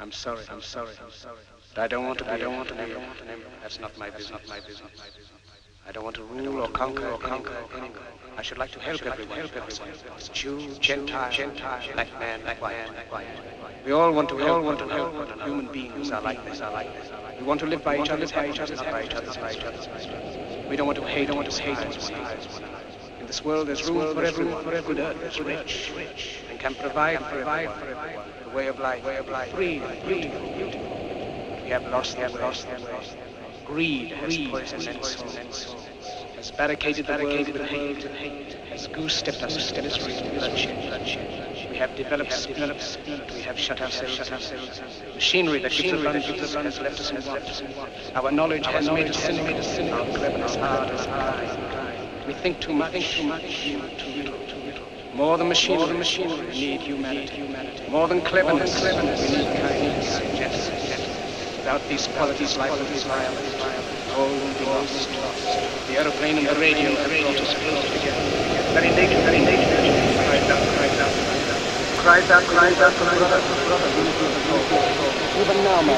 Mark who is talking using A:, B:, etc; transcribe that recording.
A: I'm sorry. I'm sorry. I'm sorry. But I don't want to be. I don't want to be. That's not my business. Not my business. I don't want to rule or conquer or conquer anyone. I should like to help everyone. Help everyone. Jew, Gentile, Gentile, black man, black man, white. We all want to. We all want to help. Human beings are like this. Are like this. We want to live by each other, by each other, by each other, by each other. We don't want to hate. Don't want to hate one another. In this world, there's room for everyone. For every good earth rich, rich, and can provide for everyone. The way of life, way of life, free, beautiful, beautiful. We have lost, we have lost, we have lost. Greed has poisoned and souls, has barricaded the world with hate, hate, has goose-stepped us to misery and bloodshed. We have developed speed, we have shut ourselves. Machinery that gives us run has left us in want. Our knowledge has made us sin, our cleverness hard as iron. We think too much, think too much, too little, too little. More than machinery, More than machinery. we need humanity. humanity. More than cleverness, More than cleverness. we need kindness. Without these qualities, life will be violent. All will be lost. The aeroplane and the radio have brought us closer together. Very nature, very nature, cries out, cries out, cries out, cries out for brother. Even now, my